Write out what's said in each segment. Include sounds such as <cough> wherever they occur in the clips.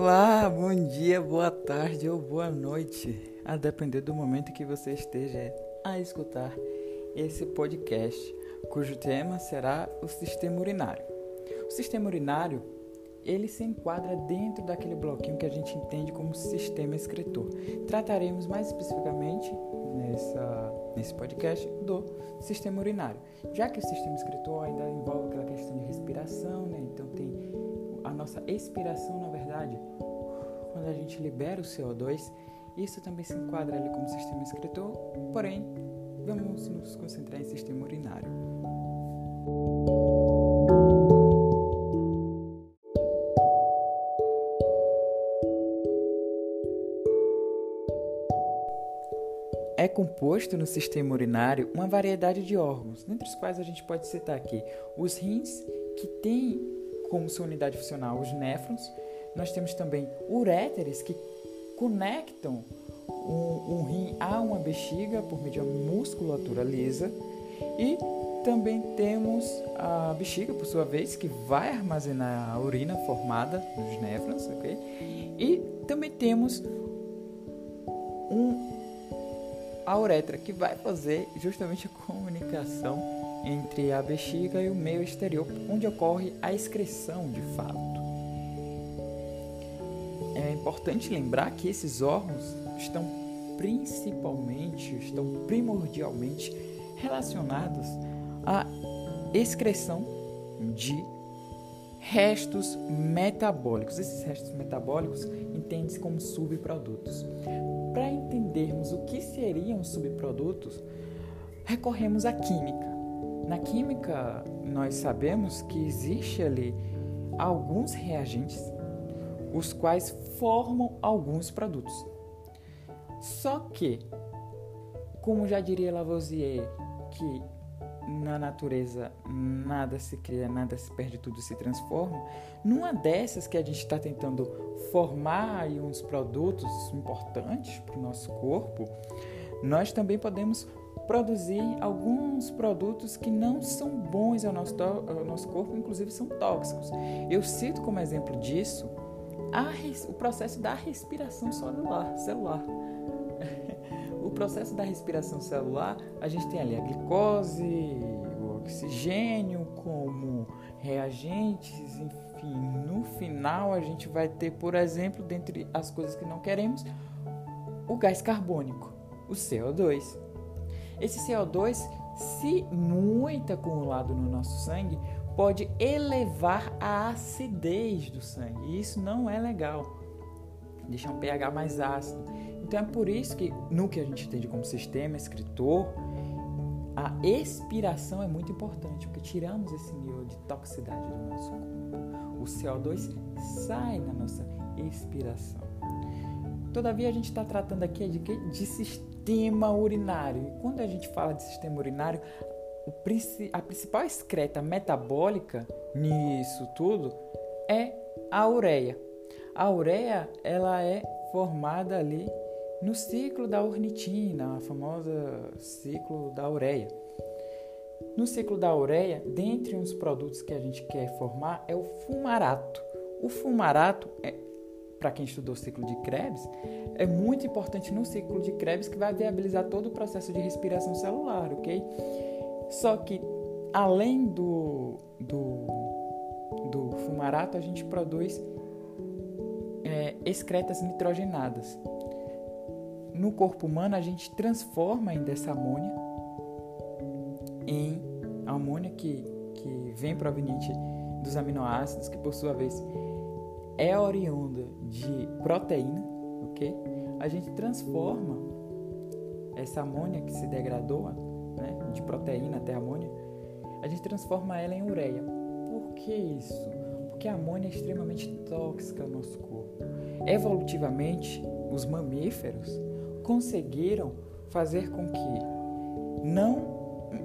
Olá, bom dia, boa tarde ou boa noite, a depender do momento que você esteja a escutar esse podcast, cujo tema será o sistema urinário. O sistema urinário, ele se enquadra dentro daquele bloquinho que a gente entende como sistema excretor. Trataremos mais especificamente nessa, nesse podcast do sistema urinário, já que o sistema excretor ainda envolve aquela questão de respiração, nossa expiração, na verdade, quando a gente libera o CO2, isso também se enquadra ali como sistema excretor, porém, vamos nos concentrar em sistema urinário. É composto no sistema urinário uma variedade de órgãos, dentre os quais a gente pode citar aqui os rins, que têm como sua unidade funcional os néfrons. Nós temos também uréteres que conectam um, um rim a uma bexiga por meio de uma musculatura lisa. E também temos a bexiga, por sua vez, que vai armazenar a urina formada nos néfrons, ok? E também temos um, a uretra, que vai fazer justamente a comunicação entre a bexiga e o meio exterior, onde ocorre a excreção de fato. É importante lembrar que esses órgãos estão principalmente, estão primordialmente relacionados à excreção de restos metabólicos. Esses restos metabólicos entendem-se como subprodutos. Para entendermos o que seriam subprodutos, recorremos à química. Na química, nós sabemos que existe ali alguns reagentes os quais formam alguns produtos. Só que, como já diria Lavoisier, que na natureza nada se cria, nada se perde, tudo se transforma. Numa dessas que a gente está tentando formar aí uns produtos importantes para o nosso corpo, nós também podemos produzir alguns produtos que não são bons ao nosso, ao nosso corpo, inclusive são tóxicos. Eu cito como exemplo disso a, o processo da respiração celular. celular. <laughs> o processo da respiração celular, a gente tem ali a glicose, o oxigênio como reagentes, enfim, no final a gente vai ter, por exemplo, dentre as coisas que não queremos, o gás carbônico, o CO2. Esse CO2, se muito acumulado no nosso sangue, pode elevar a acidez do sangue. E isso não é legal. Deixa um pH mais ácido. Então é por isso que, no que a gente entende como sistema escritor, a expiração é muito importante, porque tiramos esse nível de toxicidade do nosso corpo. O CO2 sai na nossa expiração. Todavia, a gente está tratando aqui de, de sistema urinário. E quando a gente fala de sistema urinário, a principal excreta metabólica nisso tudo é a ureia. A ureia ela é formada ali no ciclo da ornitina, a famosa ciclo da ureia. No ciclo da ureia, dentre uns produtos que a gente quer formar é o fumarato. O fumarato é para quem estudou o ciclo de Krebs, é muito importante no ciclo de Krebs que vai viabilizar todo o processo de respiração celular, ok? Só que além do, do, do fumarato, a gente produz é, excretas nitrogenadas. No corpo humano, a gente transforma ainda essa amônia em amônia que, que vem proveniente dos aminoácidos, que por sua vez é oriunda de proteína, ok? A gente transforma essa amônia que se degradou, né, de proteína até amônia, a gente transforma ela em ureia. Por que isso? Porque a amônia é extremamente tóxica ao nosso corpo. Evolutivamente, os mamíferos conseguiram fazer com que não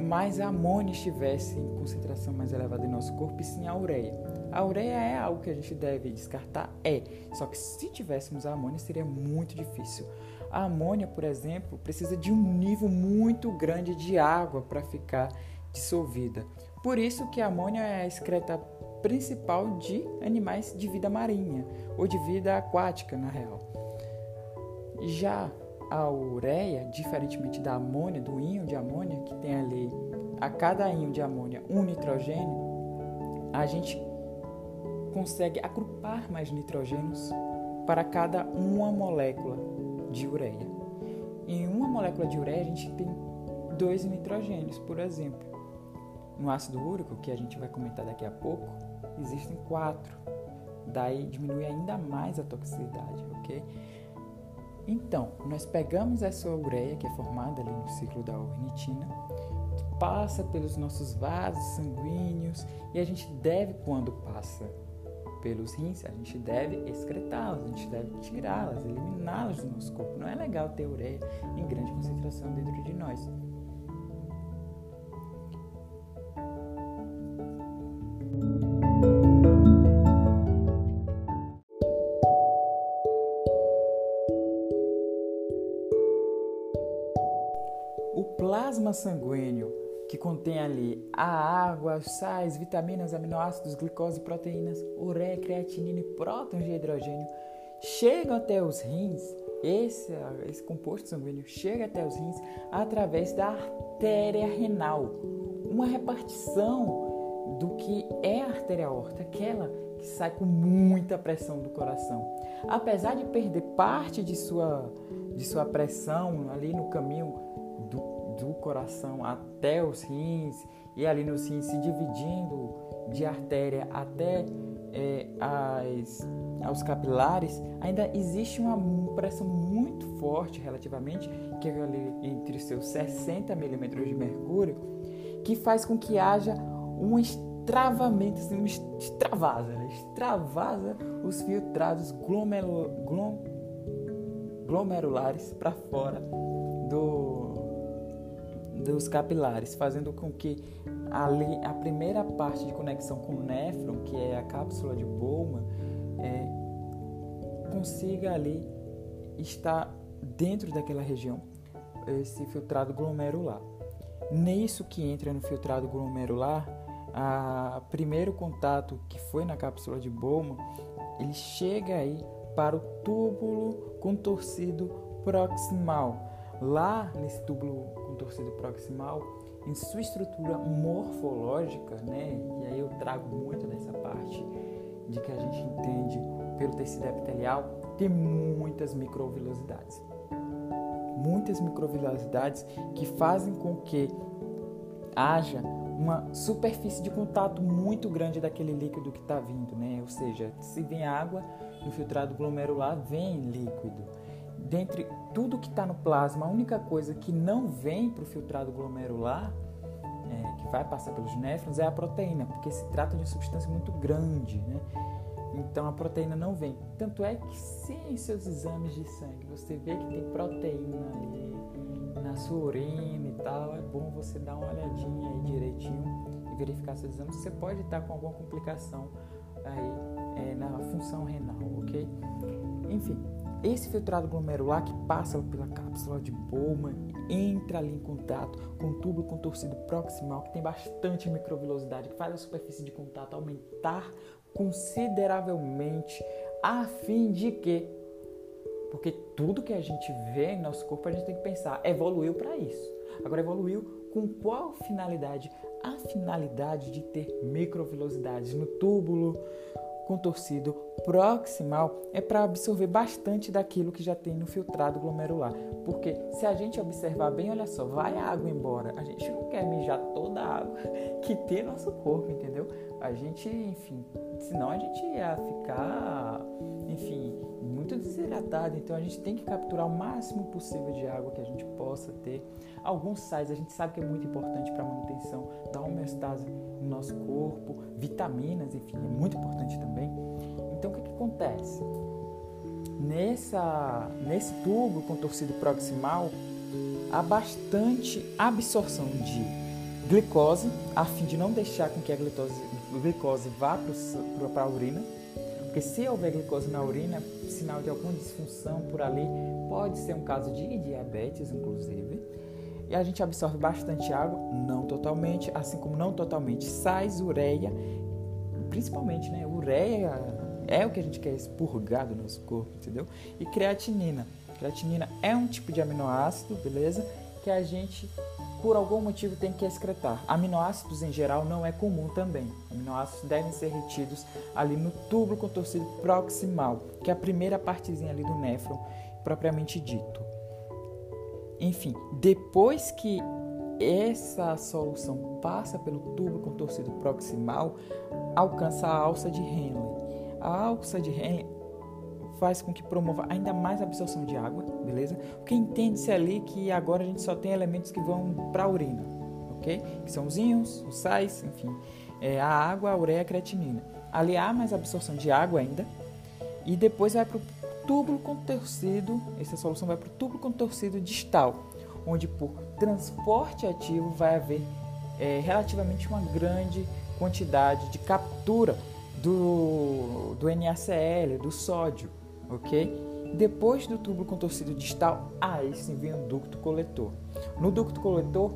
mais a amônia estivesse em concentração mais elevada em nosso corpo e sim a ureia. A ureia é algo que a gente deve descartar? É. Só que se tivéssemos a amônia seria muito difícil. A amônia, por exemplo, precisa de um nível muito grande de água para ficar dissolvida. Por isso que a amônia é a excreta principal de animais de vida marinha ou de vida aquática, na real. Já a ureia, diferentemente da amônia, do íon de amônia, que tem ali a cada íon de amônia um nitrogênio, a gente consegue agrupar mais nitrogênios para cada uma molécula de ureia. Em uma molécula de ureia, a gente tem dois nitrogênios, por exemplo. No ácido úrico, que a gente vai comentar daqui a pouco, existem quatro. Daí diminui ainda mais a toxicidade, ok? Então, nós pegamos essa ureia que é formada ali no ciclo da ornitina, passa pelos nossos vasos sanguíneos e a gente deve, quando passa pelos rins, a gente deve excretá-las, a gente deve tirá-las, eliminá-las do nosso corpo. Não é legal ter ureia em grande concentração dentro de nós. plasma sanguíneo, que contém ali a água, sais, vitaminas, aminoácidos, glicose, proteínas, ureia, creatinina e prótons de hidrogênio, chegam até os rins, esse, esse composto sanguíneo chega até os rins através da artéria renal, uma repartição do que é a artéria aorta, aquela que sai com muita pressão do coração. Apesar de perder parte de sua, de sua pressão ali no caminho do do coração até os rins e ali nos rins se dividindo de artéria até é, as, aos capilares, ainda existe uma pressão muito forte relativamente, que é entre seus 60 milímetros de mercúrio, que faz com que haja um extravamento, assim, um extravasa, né? extravasa os filtrados glomerulares para fora do dos capilares, fazendo com que ali, a primeira parte de conexão com o néfron, que é a cápsula de Bowman, é, consiga ali estar dentro daquela região esse filtrado glomerular. Nisso que entra no filtrado glomerular, a primeiro contato que foi na cápsula de Bowman, ele chega aí para o túbulo contorcido proximal. Lá nesse túbulo contorcido proximal, em sua estrutura morfológica, né? E aí eu trago muito dessa parte de que a gente entende pelo tecido epitelial, tem muitas microvilosidades. Muitas microvilosidades que fazem com que haja uma superfície de contato muito grande daquele líquido que está vindo, né? Ou seja, se vem água no filtrado glomerular, vem líquido. Dentre tudo que está no plasma, a única coisa que não vem para o filtrado glomerular, é, que vai passar pelos néfrons, é a proteína, porque se trata de uma substância muito grande, né? Então a proteína não vem. Tanto é que se em seus exames de sangue você vê que tem proteína ali na sua urina e tal, é bom você dar uma olhadinha aí direitinho e verificar seus exames. Você pode estar com alguma complicação aí é, na função renal, ok? Enfim, esse filtrado glomerular que passa pela cápsula de Bowman entra ali em contato com o tubo contorcido proximal, que tem bastante microvilosidade, que faz a superfície de contato aumentar consideravelmente, a fim de que, porque tudo que a gente vê em nosso corpo a gente tem que pensar, evoluiu para isso. Agora evoluiu com qual finalidade? A finalidade de ter microvilosidades no túbulo, contorcido proximal é para absorver bastante daquilo que já tem no filtrado glomerular. Porque se a gente observar bem, olha só, vai a água embora. A gente não quer mijar toda a água que no nosso corpo, entendeu? A gente, enfim, senão a gente ia ficar, enfim, muito desidratado. Então a gente tem que capturar o máximo possível de água que a gente possa ter. Alguns sais a gente sabe que é muito importante para a manutenção da homeostase no nosso corpo, vitaminas, enfim, é muito importante também. Então o que, que acontece? Nessa, nesse tubo contorcido proximal, há bastante absorção de glicose, a fim de não deixar com que a glicose, glicose vá para a urina. Porque se houver glicose na urina, sinal de alguma disfunção por ali, pode ser um caso de diabetes, inclusive. E a gente absorve bastante água, não totalmente, assim como não totalmente sais, ureia, principalmente, né? Ureia é o que a gente quer expurgar do nosso corpo, entendeu? E creatinina. Creatinina é um tipo de aminoácido, beleza? Que a gente, por algum motivo, tem que excretar. Aminoácidos em geral não é comum também. Aminoácidos devem ser retidos ali no túbulo contorcido proximal, que é a primeira partezinha ali do néfron, propriamente dito. Enfim, depois que essa solução passa pelo tubo contorcido proximal, alcança a alça de Henle. A alça de Henle faz com que promova ainda mais a absorção de água, beleza? Porque entende-se ali que agora a gente só tem elementos que vão para a urina, ok? Que são os íons, os sais, enfim, é, a água, a ureia, a creatinina. Ali há mais absorção de água ainda e depois vai para o túbulo contorcido, essa solução vai para o túbulo contorcido distal, onde por transporte ativo vai haver é, relativamente uma grande quantidade de captura do, do NaCl, do sódio, ok? Depois do tubo contorcido distal, aí sim vem o ducto coletor. No ducto coletor,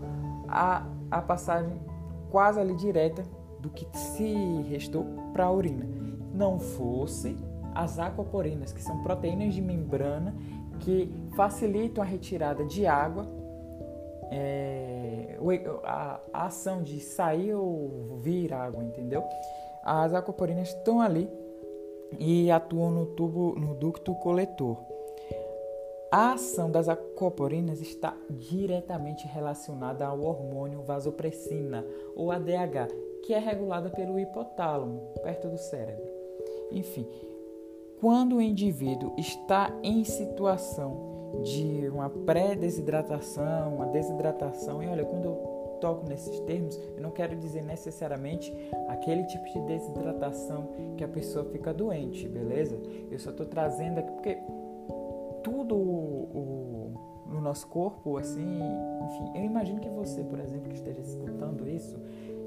há a passagem quase ali direta do que se restou para a urina. Não fosse as aquaporinas, que são proteínas de membrana que facilitam a retirada de água, é, a, a, ação de sair ou vir água, entendeu? As aquaporinas estão ali e atuam no tubo, no ducto coletor. A ação das aquaporinas está diretamente relacionada ao hormônio vasopressina, ou ADH, que é regulada pelo hipotálamo, perto do cérebro. Enfim, quando o indivíduo está em situação de uma pré-desidratação, uma desidratação, e olha, quando eu toco nesses termos, eu não quero dizer necessariamente aquele tipo de desidratação que a pessoa fica doente, beleza? Eu só estou trazendo aqui porque tudo o, no nosso corpo, assim, enfim, eu imagino que você, por exemplo, que esteja escutando isso,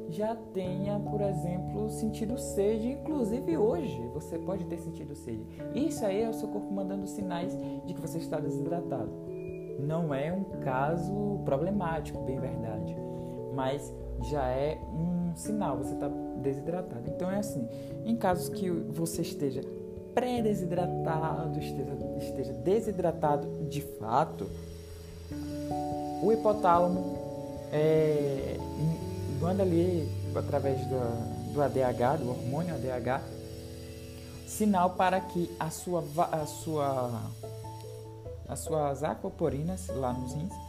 já tenha, por exemplo, sentido sede, inclusive hoje você pode ter sentido sede. Isso aí é o seu corpo mandando sinais de que você está desidratado. Não é um caso problemático, bem verdade mas já é um sinal, você está desidratado. Então é assim, em casos que você esteja pré-desidratado, esteja, esteja desidratado de fato, o hipotálamo é, manda ali através do, do ADH, do hormônio ADH, sinal para que a sua, a sua, as suas aquaporinas lá nos rins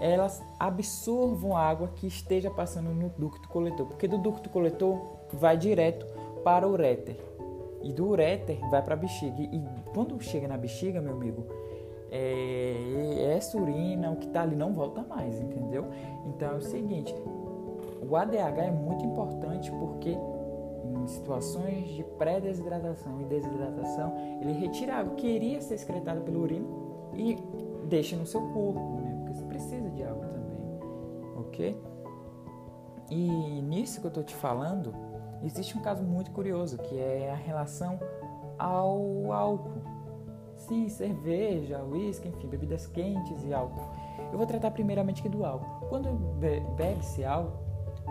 elas absorvam a água que esteja passando no ducto coletor, porque do ducto coletor vai direto para o uréter e do uréter vai para a bexiga. E quando chega na bexiga, meu amigo, é, essa urina, o que está ali, não volta mais, entendeu? Então é o seguinte: o ADH é muito importante porque em situações de pré-desidratação e desidratação, ele retira a água que iria ser excretada pelo urina e deixa no seu corpo, né? precisa de água também, E nisso que eu estou te falando, existe um caso muito curioso que é a relação ao álcool. Sim, cerveja, uísque, enfim, bebidas quentes e álcool. Eu vou tratar primeiramente aqui do álcool. Quando bebe-se álcool,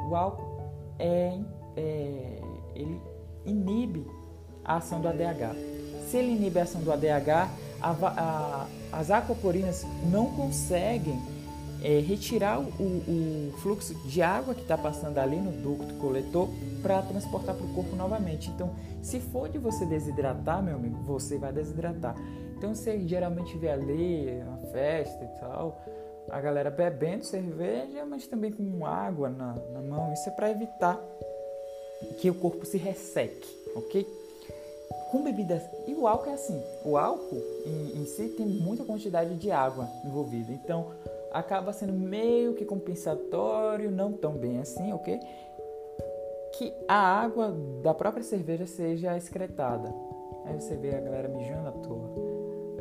o álcool é, é, ele inibe a ação do ADH. Se ele inibe a ação do ADH, a, a, as aquaporinas não conseguem é, retirar o, o, fluxo de água que está passando ali no ducto coletor para transportar para o corpo novamente. Então, se for de você desidratar, meu amigo, você vai desidratar. Então, você geralmente vê ali uma festa e tal, a galera bebendo cerveja, mas também com água na, na mão. Isso é para evitar que o corpo se resseque, ok? Com bebidas. E o álcool é assim: o álcool em, em si tem muita quantidade de água envolvida. Então, acaba sendo meio que compensatório, não tão bem assim, ok? Que a água da própria cerveja seja excretada. Aí você vê a galera mijando à toa.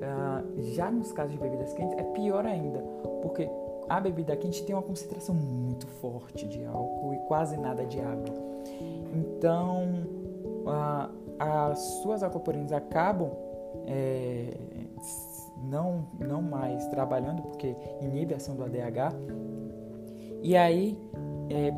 Uh, já nos casos de bebidas quentes é pior ainda, porque a bebida quente tem uma concentração muito forte de álcool e quase nada de água. Então, uh, as suas aquaporinas acabam é, não, não mais trabalhando porque inibe a ação do ADH. E aí, é,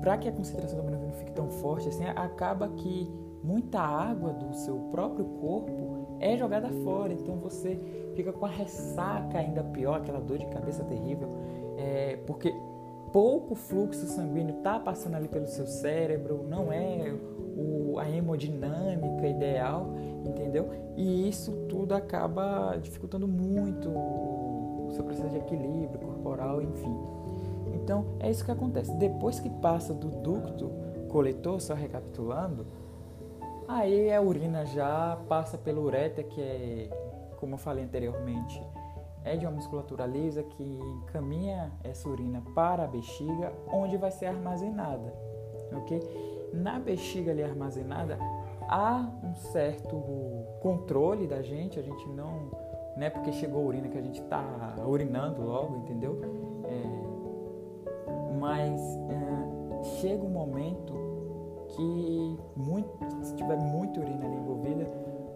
para que a concentração da bilirrubina não fique tão forte assim, acaba que muita água do seu próprio corpo é jogada fora. Então você fica com a ressaca ainda pior, aquela dor de cabeça terrível, é, porque pouco fluxo sanguíneo está passando ali pelo seu cérebro, não é o, a hemodinâmica ideal, entendeu? E isso tudo acaba dificultando muito o seu processo de equilíbrio corporal, enfim. Então é isso que acontece. Depois que passa do ducto coletor, só recapitulando, aí a urina já passa pela uretra, que é, como eu falei anteriormente, é de uma musculatura lisa que encaminha essa urina para a bexiga, onde vai ser armazenada, ok? Na bexiga ali armazenada, há um certo controle da gente, a gente não, não é porque chegou a urina que a gente está urinando logo, entendeu? É, mas é, chega um momento que muito, se tiver muita urina ali envolvida,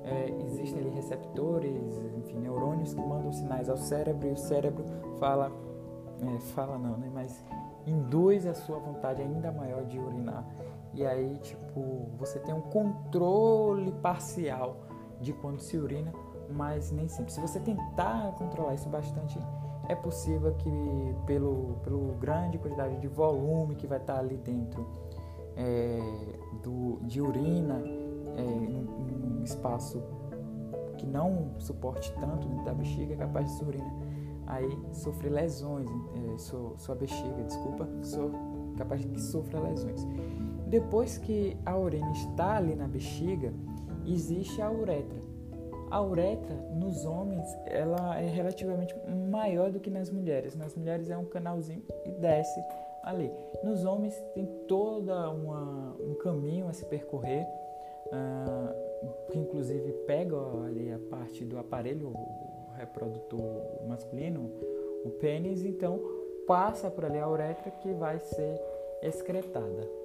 é, existem ali receptores, enfim, neurônios que mandam sinais ao cérebro e o cérebro fala, é, fala não, né? Mas induz a sua vontade ainda maior de urinar. E aí, tipo, você tem um controle parcial de quando se urina, mas nem sempre. Se você tentar controlar isso bastante, é possível que pelo, pelo grande quantidade de volume que vai estar ali dentro é, do, de urina, é, num, espaço que não suporte tanto dentro da bexiga, é capaz de urina aí sofrer lesões, é, sua, sua bexiga, desculpa, sou capaz de que sofra lesões. Depois que a urina está ali na bexiga, existe a uretra. A uretra nos homens ela é relativamente maior do que nas mulheres. Nas mulheres é um canalzinho e desce ali. Nos homens tem toda uma, um caminho a se percorrer uh, que inclusive pega ali a parte do aparelho reprodutor masculino, o pênis, então passa por ali a uretra que vai ser excretada.